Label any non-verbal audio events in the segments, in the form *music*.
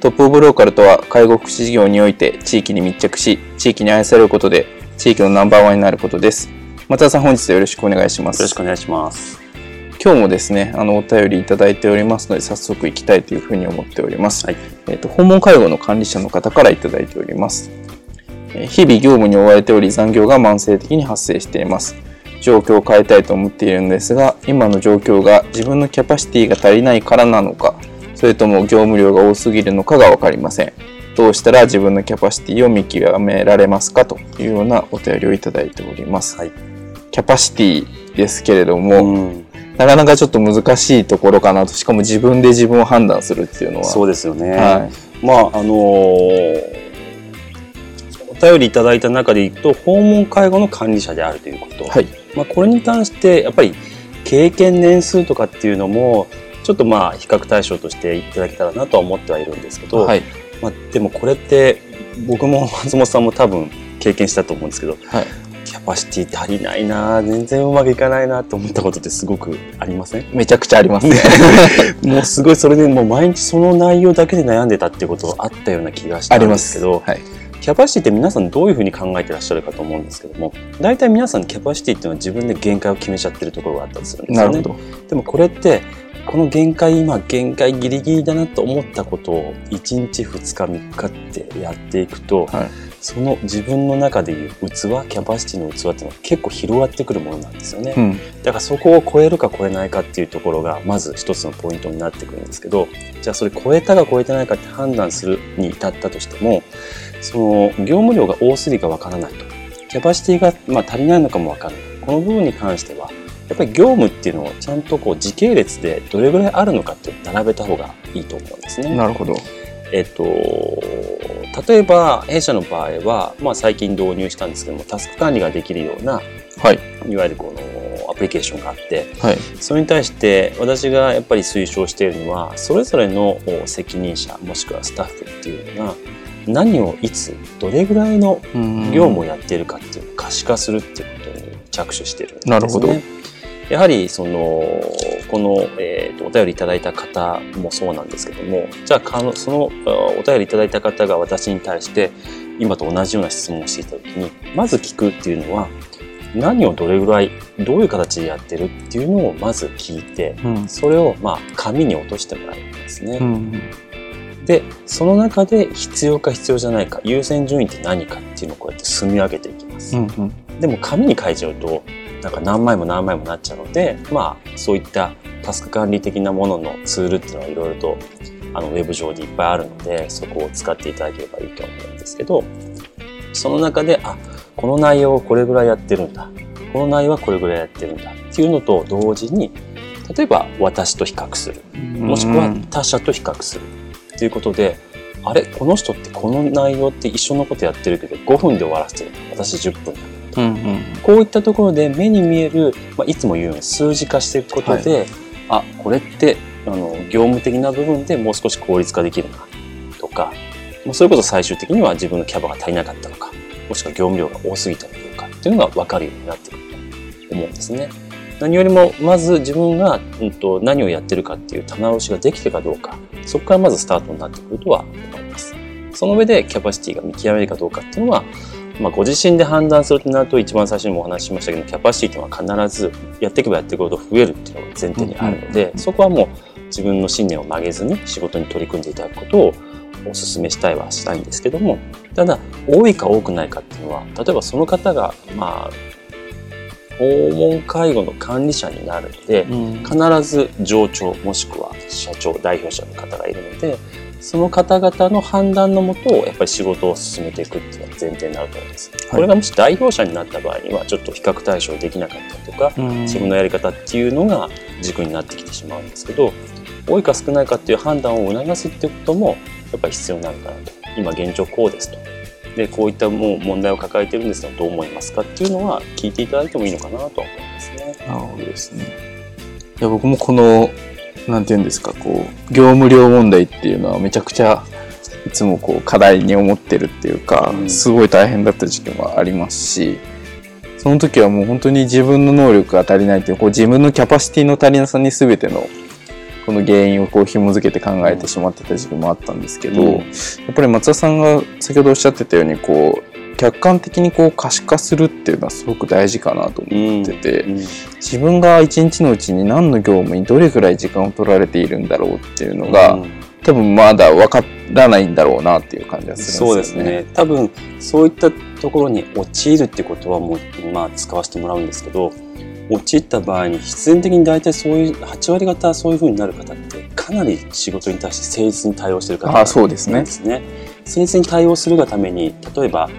トップオブローカルとは介護福祉事業において地域に密着し、地域に愛されることで地域のナンバーワンになることです。松田さん本日よろしくお願いします。よろしくお願いします。今日もですね、あのお便りいただいておりますので早速行きたいというふうに思っております。はい、えっ、ー、と訪問介護の管理者の方からいただいております。日々業務に追われており残業が慢性的に発生しています。状況を変えたいと思っているんですが今の状況が自分のキャパシティが足りないからなのかそれとも業務量が多すぎるのかが分かりません。どうしたら自分のキャパシティを見極められますかというようなお便りをいただいております、はい、キャパシティですけれども、うん、なかなかちょっと難しいところかなと。しかも自分で自分を判断するっていうのは。そうですよね、はい、まああのーお便りいただいた中でいくと訪問介護の管理者であるということ、はい、まあ、これに関してやっぱり経験年数とかっていうのもちょっとまあ比較対象としていただけたらなとは思ってはいるんですけど、はい、まあ、でもこれって僕も松本さんも多分経験したと思うんですけど、はい、キャパシティ足りないな全然うまくいかないなと思ったことってすごくありません？めちゃくちゃありますね。*laughs* もうすごいそれでもう毎日その内容だけで悩んでたっていうことあったような気がしたんですけど、はい、キャパシティって皆さんどういうふうに考えてらっしゃるかと思うんですけども大体皆さんキャパシティっていうのは自分で限界を決めちゃってるところがあったりするんですよね。でもこれってこの限界今限界ギリギリだなと思ったことを1日2日3日ってやっていくと、はい、その自分の中でいう器キャパシティの器っていうのは結構広がってくるものなんですよね、うん、だからそこを超えるか超えないかっていうところがまず一つのポイントになってくるんですけどじゃあそれ超えたか超えてないかって判断するに至ったとしてもその業務量が多すぎかわからないと。キャパシティがまあ足りないのかもわからない。この部分に関してはやっぱり業務っていうのをちゃんとこう時系列でどれぐらいあるのかって並べた方がいいと思うんですね。なるほど。えっと、例えば弊社の場合は、まあ、最近導入したんですけどもタスク管理ができるような、はい、いわゆるこのアプリケーションがあって、はい、それに対して私がやっぱり推奨しているのはそれぞれの責任者もしくはスタッフっていうのが何をいつどれぐらいの業務をやっているかっていうのを可視化するっていうことに着手してるんですね。なるほどやはりそのこの、えーと、お便りいただいた方もそうなんですけどもじゃあそのお便りいただいた方が私に対して今と同じような質問をしていた時にまず聞くっていうのは何をどれぐらいどういう形でやってるっていうのをまず聞いて、うん、それをまあ紙に落としてもらうんですね。うん。でその中で必要か必要じゃないか優先順位って何かっていうのをこうやって積み上げていきます、うんうん、でも紙に書いちゃうとなんか何枚も何枚もなっちゃうのでまあそういったタスク管理的なもののツールっていうのはいろいろとあのウェブ上でいっぱいあるのでそこを使っていただければいいと思うんですけどその中であこの内容をこれぐらいやってるんだ。この内容はこれぐらいやってるんだ。っていうのと同時に例えば私と比較する。もしくは他者と比較する。っていうことであれこの人ってこの内容って一緒のことやってるけど5分で終わらせてる。私10分だうんうん、こういったところで目に見える、まあ、いつも言うように数字化していくことで、はい、あこれってあの業務的な部分でもう少し効率化できるなとかそれこそ最終的には自分のキャバが足りなかったのかもしくは業務量が多すぎたのかっていうのが分かるようになってくると思うんですね。何よりもまず自分が、うんと、何をやってるかっていう棚卸しができてかどうかそこからまずスタートになってくるとは思います。その上でキャパシティが見極めるかどうかっていうのはまあ、ご自身で判断するとなると一番最初にもお話ししましたけどキャパシティというのは必ずやっていけばやっていくほど増えるっていうのが前提にあるので、そこはもう自分の信念を曲げずに仕事に取り組んでいただくことをおすすめしたいはしたいんですけどもただ多いか多くないかっていうのは例えばその方がまあ訪問介護の管理者になるので、うん、必ず上長もしくは社長代表者の方がいるのでその方々の判断のもとやっぱり仕事を進めていくっていうのが前提になると思います。はい、これがもし代表者になった場合にはちょっと比較対象できなかったりとか、うん、自分のやり方っていうのが軸になってきてしまうんですけど多いか少ないかっていう判断を促すっていうこともやっぱり必要なのかなと。今現状こうですと。でこういったもう問題を抱えてるんですがどう思いますかっていうのは聞いていただいてもいいのかなと思いますね。なるほどですね。いや僕もこのなんていうんですかこう業務量問題っていうのはめちゃくちゃいつもこう課題に思ってるっていうか、うん、すごい大変だった時期もありますしその時はもう本当に自分の能力が足りないっていうこう自分のキャパシティの足りなさに全てのこの原因をこう紐付けて考えてしまってた時期もあったんですけど、うん、やっぱり松田さんが先ほどおっしゃってたようにこう客観的にこう可視化するっていうのはすごく大事かなと思ってて、うんうん、自分が一日のうちに何の業務にどれぐらい時間を取られているんだろうっていうのが、多分まだ分からないんだろうなっていう感じがするんですよね。そうですね多分そういったところに陥るってことはもう、まあ、使わせてもらうんですけど陥った場合に必然的に大体そういう8割方そういうふうになる方ってかなり仕事に対して誠実に対応してる方なんですね。ですね誠実に対応するがために例えば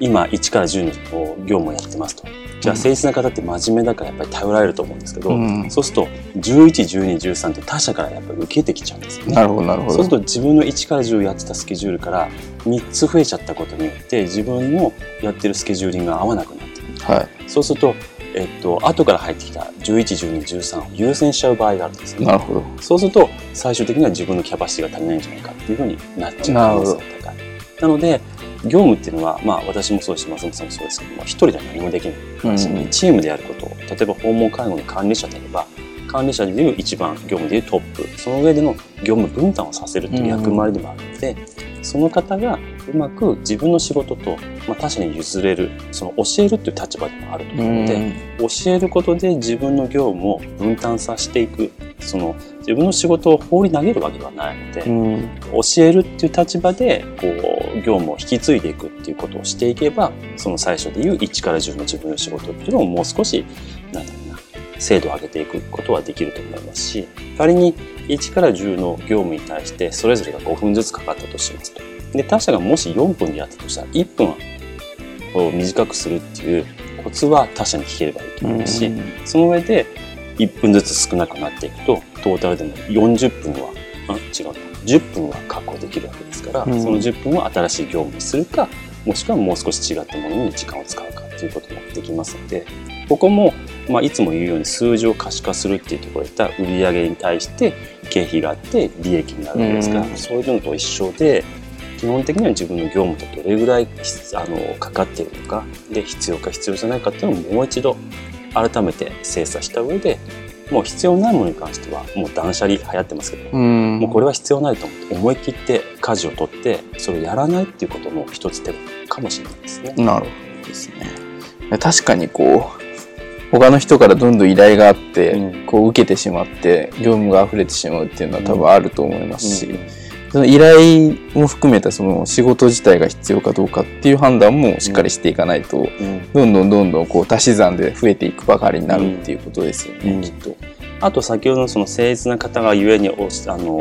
今1から10の業務をやってますと。じゃあ誠実な方って真面目だからやっぱり頼られると思うんですけど、うん、そうすると111213って他社からやっぱり受けてきちゃうんですよね。なるほどなるほど。そうすると自分の1から10やってたスケジュールから3つ増えちゃったことによって自分のやってるスケジューリングが合わなくなってる、はい、そうするとえっと後から入ってきた11、12、13を優先しちゃう場合があるんですね。なるほど。そうすると最終的には自分のキャパシティが足りないんじゃないかっていうふうになっちゃう可能性が高い。なので業務っていうのは、まあ、私もそうですし松本さんもそうですけども一人では何もできない話に、うん、チームでやること例えば訪問介護の管理者であれば管理者でいう一番業務でいうトップその上での業務分担をさせるという役割でもあるので、うん、その方がうまく自分の仕事と、まあ、他者に譲れるその教えるっていう立場でもあると思うので、うん、教えることで自分の業務を分担させていくその自分の仕事を放り投げるわけではないので、うん、教えるっていう立場でこう業務を引き継いでいくっていうことをしていけばその最初でいう1から10の自分の仕事っていうのをもう少しなんだろうな精度を上げていくことはできると思いますし仮に1から10の業務に対してそれぞれが5分ずつかかったとしますと。で他社がもし4分でやったとしたら1分を短くするっていうコツは他社に聞ければいいと思いますし、その上で1分ずつ少なくなっていくとトータルでも40分はあ違う10分は確保できるわけですから、うん、その10分を新しい業務にするかもしくはもう少し違ったものに時間を使うかということもできますのでここも、まあ、いつも言うように数字を可視化するっていうところで言った売上に対して経費があって利益になるわけですから、うん、そういうのと一緒で基本的には自分の業務とどれぐらいあのかかっているのかで必要か必要じゃないかっていうのをもう一度改めて精査した上でもう必要ないものに関してはもう断捨離流行ってますけどもうこれは必要ないと思って思い切って舵を取ってそれをやらないっていうことも一つ手かもしれないですね。なるほどですね。確かにこう他の人からどんどん依頼があって、うん、こう受けてしまって業務が溢れてしまうっていうのは多分あると思いますし、うんうんその依頼も含めたその仕事自体が必要かどうかっていう判断もしっかりしていかないと、どんどんどんどんこう足し算で増えていくばかりになるっていうことですよね、きっと。あと先ほどのその誠実な方がゆえにあの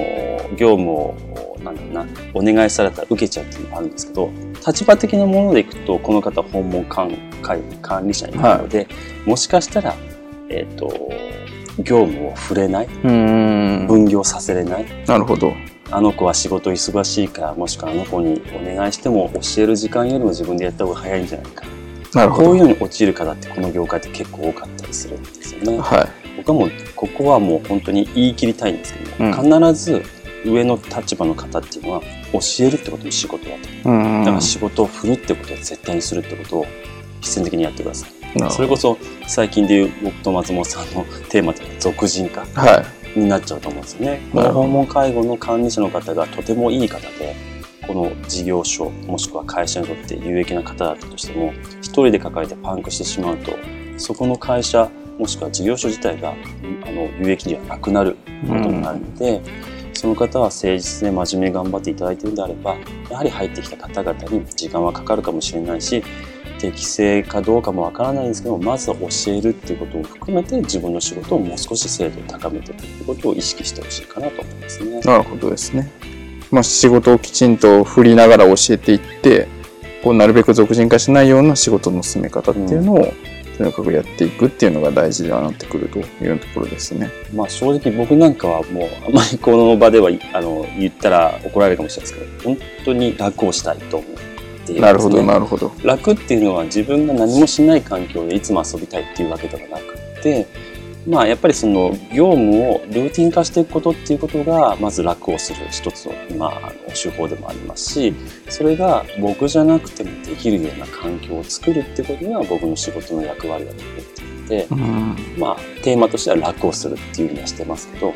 業務をなんだろうなお願いされたら受けちゃうっていうのがあるんですけど立場的なものでいくとこの方訪問管管理者になるので、はい、もしかしたら、えーと、業務を触れない分業させれないなるほどあの子は仕事忙しいからもしくはあの子にお願いしても教える時間よりも自分でやった方が早いんじゃないか。なるほど。こういうのに陥る方ってこの業界って結構多かったりするんですよね。はい、僕はもうここはもう本当に言い切りたいんですけども、うん、必ず上の立場の方っていうのは教えるってことに仕事だと、うんうん、だから仕事を振るってことを絶対にするってことを必然的にやってください。それこそ最近でいう僕と松本さんのテーマで俗人化、はい、になっちゃうと思うんですよね。訪問介護の管理者の方がとてもいい方でこの事業所もしくは会社にとって有益な方だったとしても一人で抱えてパンクしてしまうとそこの会社もしくは事業所自体があの有益ではなくなることになるので、その方は誠実で真面目に頑張っていただいているんであればやはり入ってきた方々に時間はかかるかもしれないし適正かどうかもわからないんですけどまずは教えるっていうことを含めて自分の仕事をもう少し精度を高めていくってことを意識してほしいかなと思いますね。なるほどですね。まあ、仕事をきちんと振りながら教えていってこうなるべく俗人化しないような仕事の進め方っていうのを、うんとにかくやっていくっていうのが大事になってくるというところですね。まあ正直僕なんかはもうあまりこの場ではあの言ったら怒られるかもしれないですけど本当に楽をしたいと思っている、ね、なるほどなるほど。楽っていうのは自分が何もしない環境でいつも遊びたいっていうわけではなくてまあやっぱりその業務をルーティン化していくことっていうことがまず楽をする一つの,、まあ、あの手法でもありますしそれが僕じゃなくてもできるような環境を作るってことが僕の仕事の役割だと思っているので、うん、まあテーマとしては楽をするっていうふうにはしてますけど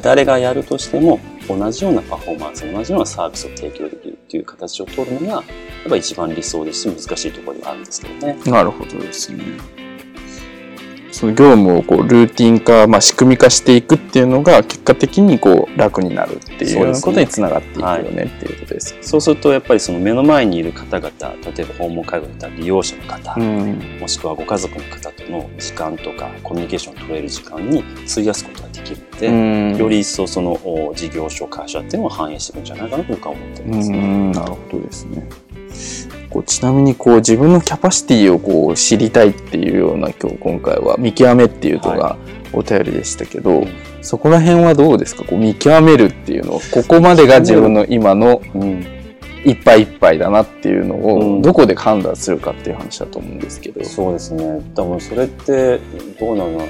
誰がやるとしても同じようなパフォーマンス同じようなサービスを提供できるっていう形を取るのがやっぱ一番理想ですし難しいところではあるんですけどね。なるほどですね。その業務をこうルーティン化、まあ、仕組み化していくっていうのが結果的にこう楽になるっていうことにつながっていくよね、っていうことです。そうするとやっぱりその目の前にいる方々例えば訪問介護だったら利用者の方、うん、もしくはご家族の方との時間とかコミュニケーションを取れる時間に費やすこときるので、うん、より一層その事業所会社っていうのを反映していくんじゃないかなと僕は思ってます、ね、なるほどですね。こうちなみにこう自分のキャパシティをこう知りたいっていうような今日今回は見極めっていうのがお便りでしたけど、はい、そこら辺はどうですか？こう見極めるっていうのをここまでが自分の今のいっぱいいっぱいだなっていうのをどこで判断するかっていう話だと思うんですけど、うん、そうですね。多分それってどうなの？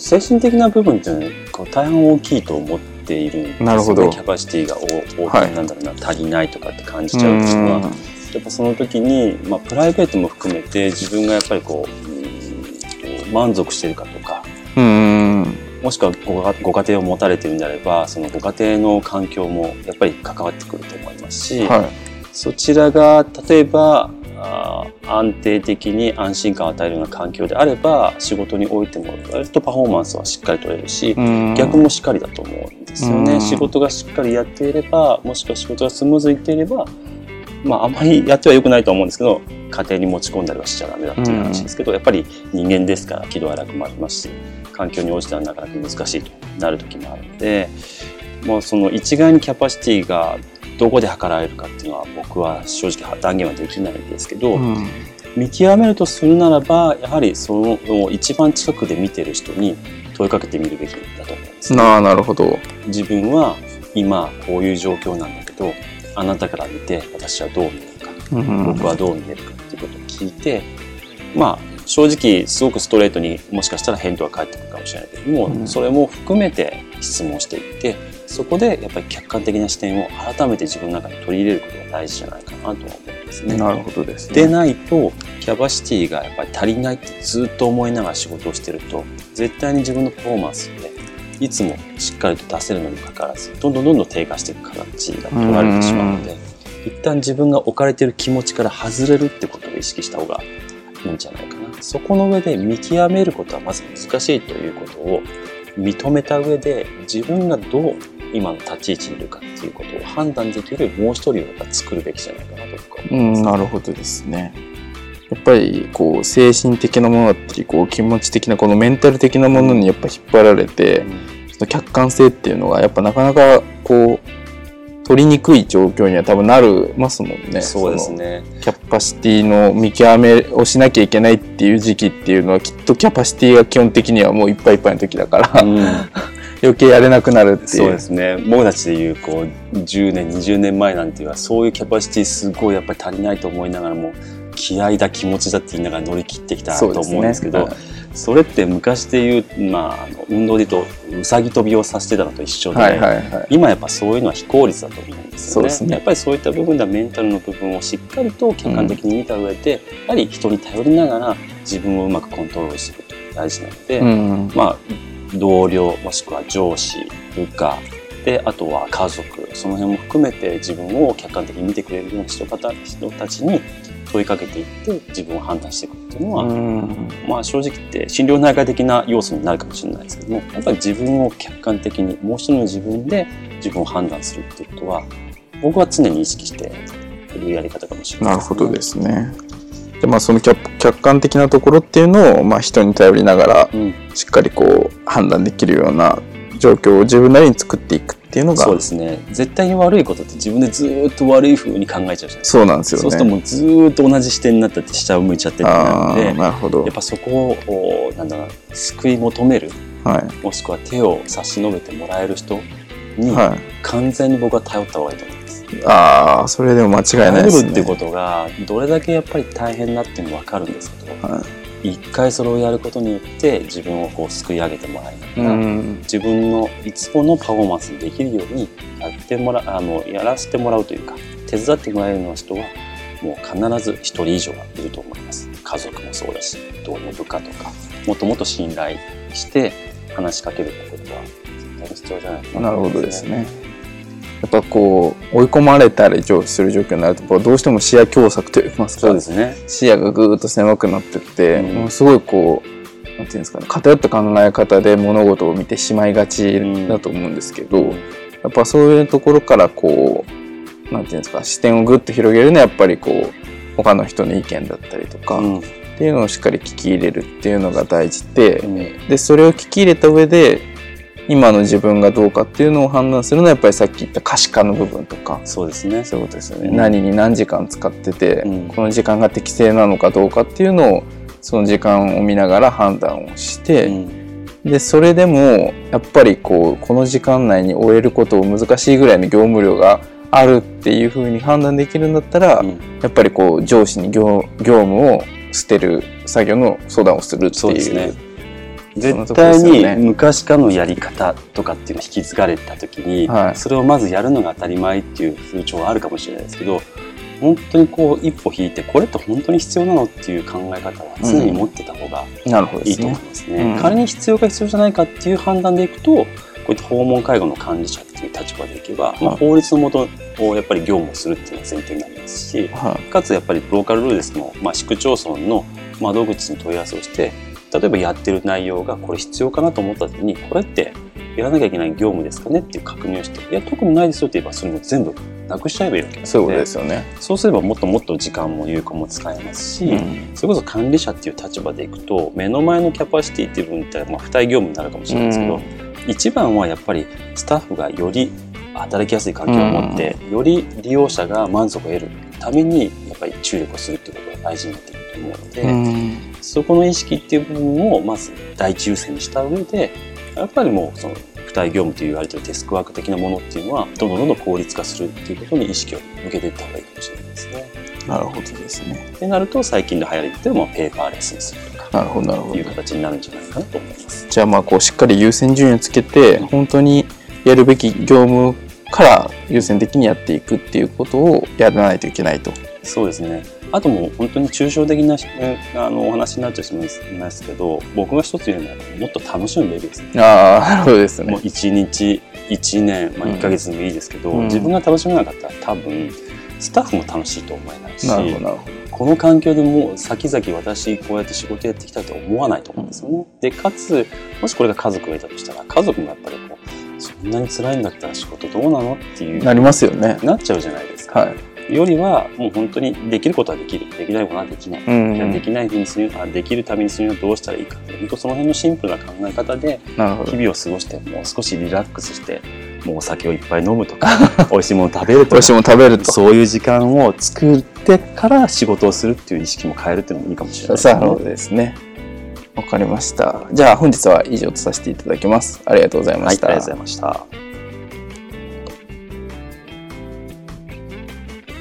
精神的な部分っていうのは大変大きいと思ってているんですなるほど。キャパシティが大きい、なんだろうな足りないとかって感じちゃうっていうのはやっぱその時に、まあ、プライベートも含めて自分がやっぱりこう満足してるかとかもしくはごご家庭を持たれてるんであればそのご家庭の環境もやっぱり関わってくると思いますし、はい、そちらが例えばあ安定的に安心感を与えるような環境であれば仕事においても割とパフォーマンスはしっかり取れるし逆もしっかりだと思うんですよね。仕事がしっかりやっていればもしくは仕事がスムーズにいっていればまあ、あまりやってはよくないと思うんですけど家庭に持ち込んだりはしちゃダメだっていう話ですけど、やっぱり人間ですから喜怒哀楽もありますし環境に応じてはなかなか難しいとなる時もあるのでもうその一概にキャパシティがどこで測られるかっていうのは僕は正直断言はできないんですけど、うん、見極めるとするならばやはりその一番近くで見てる人に問いかけてみるべきだと思うんです、ね、ななるほど。自分は今こういう状況なんだけどあなたから見て私はどう見えるか、うん、僕はどう見えるかっていうことを聞いてまあ正直すごくストレートにもしかしたら返答が返ってくるかもしれないけども、うん、それも含めて質問していってそこでやっぱり客観的な視点を改めて自分の中に取り入れることが大事じゃないかなとは思うんですね。なるほどです、ね、でないとキャパシティがやっぱり足りないってずっと思いながら仕事をしてると絶対に自分のパフォーマンスっていつもしっかりと出せるのにもかかわらずどんどんどんどん低下していく形が取られてしまうので一旦自分が置かれている気持ちから外れるってことを意識した方がいいんじゃないかな。そこの上で見極めることはまず難しいということを認めた上で自分がどう今の立ち位置にいるかっていうことを判断できるもう一人をやっぱ作るべきじゃないかなと僕は思います、なるほどですね。やっぱりこう精神的なものだったりこう気持ち的なこのメンタル的なものにやっぱ引っ張られて、うん、客観性っていうのがやっぱなかなかこう取りにくい状況には多分なるますもんね。そうですね。キャパシティの見極めをしなきゃいけないっていう時期っていうのはきっとキャパシティが基本的にはもういっぱいいっぱいの時だから、うん、*laughs* 余計やれなくなるっていうそうですね僕たちでいうこう10年20年前なんていうのはそういうキャパシティすごいやっぱり足りないと思いながらも気合だ気持ちだって言いながら乗り切ってきたと思うんですけどそれって昔でいう、まあ、あの運動で言うとうさぎ跳びをさせてたのと一緒で、はいはいはい、今やっぱそういうのは非効率だと思うんですよね、ね、やっぱりそういった部分ではメンタルの部分をしっかりと客観的に見た上で、うん、やはり人に頼りながら自分をうまくコントロールしていくことが大事なので、うん、まあ同僚もしくは上司部下であとは家族その辺も含めて自分を客観的に見てくれるような人方人たちに問いかけていって自分を判断していくっていうのは、まあ正直言って心療内科的な要素になるかもしれないですけどもやっぱり自分を客観的にもう一人の自分で自分を判断するっていうことは僕は常に意識しているやり方かもしれない。ね、なるほどですね。でまあその客観的なところっていうのを、まあ、人に頼りながら、しっかりこう判断できるような状況を自分なりに作っていくっていうのがそうですね。絶対に悪いことって自分でずっと悪いふうに考えちゃうじゃないそうなんですよ、ね、そうするともうずっと同じ視点になってて下を向いちゃってるのでなるほど。やっぱそこをなんだろう救い求める、はい、もしくは手を差し伸べてもらえる人に、はい、完全に僕は頼った方がいいと思います。ああそれでも間違いないですね。っていうことがどれだけやっぱり大変だっていうの分かるんですけど、はい一回それをやることによって自分をこう救い上げてもらいながら、うん、自分のいつものパフォーマンスにできるようにやってもらあのやらせてもらうというか手伝ってもらえるような人はもう必ず1人以上はいると思います。家族もそうだし同僚部下とかもっともっと信頼して話しかけるってことは絶対に必要じゃないかな、ね、なるほどですね。やっぱこう追い込まれたりする状況になるとどうしても視野狭窄といいますかそうですね。視野がぐーっと狭くなってって、うん、もうすごいこうなんていうんですかね偏った考え方で物事を見てしまいがちだと思うんですけど、うん、やっぱそういうところからこうなんていうんですか視点をぐっと広げるのはやっぱりこう他の人の意見だったりとか、うん、っていうのをしっかり聞き入れるっていうのが大事で,、でそれを聞き入れた上で今の自分がどうかっていうのを判断するのはやっぱりさっき言った可視化の部分とか。そうですね。そういうことですよね、うん、何に何時間使ってて、うん、この時間が適正なのかどうかっていうのをその時間を見ながら判断をして、うん、でそれでもやっぱりこうこの時間内に終えることを難しいぐらいの業務量があるっていうふうに判断できるんだったら、やっぱりこう上司に業業務を捨てる作業の相談をするっていう。ね絶対に昔からのやり方とかっていうのを引き継がれた時に、はい、それをまずやるのが当たり前っていう風潮はあるかもしれないですけど本当にこう一歩引いてこれって本当に必要なのっていう考え方は常に持ってた方がいいと思いますね。うん、すね仮に必要か必要じゃないかっていう判断でいくとこういった訪問介護の管理者っていう立場でいけば、まあ、法律のもとをやっぱり業務をするっていうのが前提になりますし、はい、かつやっぱりローカルルールですの、まあ、市区町村の窓口に問い合わせをして例えばやってる内容がこれ必要かなと思った時にこれってやらなきゃいけない業務ですかねっていう確認をしていや特にないですよって言えばそれも全部なくしちゃえばいいわけですそうですよね。そうすればもっともっと時間も有効も使えますし、うん、それこそ管理者っていう立場でいくと目の前のキャパシティっていう部分ってまあ付帯業務になるかもしれないですけど、うん、一番はやっぱりスタッフがより働きやすい環境を持って、うん、より利用者が満足を得るためにやっぱり注力をするっていうことが大事になっていると思うので、そこの意識っていう部分をまず第一優先にした上でやっぱりもうその付帯業務と言われてるデスクワーク的なものっていうのはどんどんどんどん効率化するっていうことに意識を向けていった方がいいかもしれないですね。なるほどですね。ってなると最近の流行りっていうのはペーパーレスにするとかなるほどなるほどいう形になるんじゃないかなと思います。じゃあまあこうしっかり優先順位をつけて本当にやるべき業務から優先的にやっていくっていうことをやらないといけないと。そうですね。あともう本当に抽象的なあのお話になっちゃいますけど僕が一つ言うのはもっと楽しむべきですね。ああなるほどですね。もう1日1年、まあ、1か月でもいいですけど、うん、自分が楽しめなかったら多分スタッフも楽しいと思えないしこの環境でもう先々私こうやって仕事やっていきたいと思わないと思うんですよね。うん、でかつもしこれが家族がいたとしたら家族もやっぱりこうそんなに辛いんだったら仕事どうなのっていうなりますよねなっちゃうじゃないですか。はいよりはもう本当にできることはできるできないことはできない、うんうん、できないふうにするあできるためにするにはどうしたらいいか本当その辺のシンプルな考え方で日々を過ごしてもう少しリラックスしてもうお酒をいっぱい飲むとか *laughs* 美味しいもの食べるとか美味しいもの食べるとそういう時間を作ってから仕事をするっていう意識も変えるっていうのもいいかもしれないですね。そうですねわかりました。じゃあ本日は以上とさせていただきます。ありがとうございました。はい、ありがとうございました。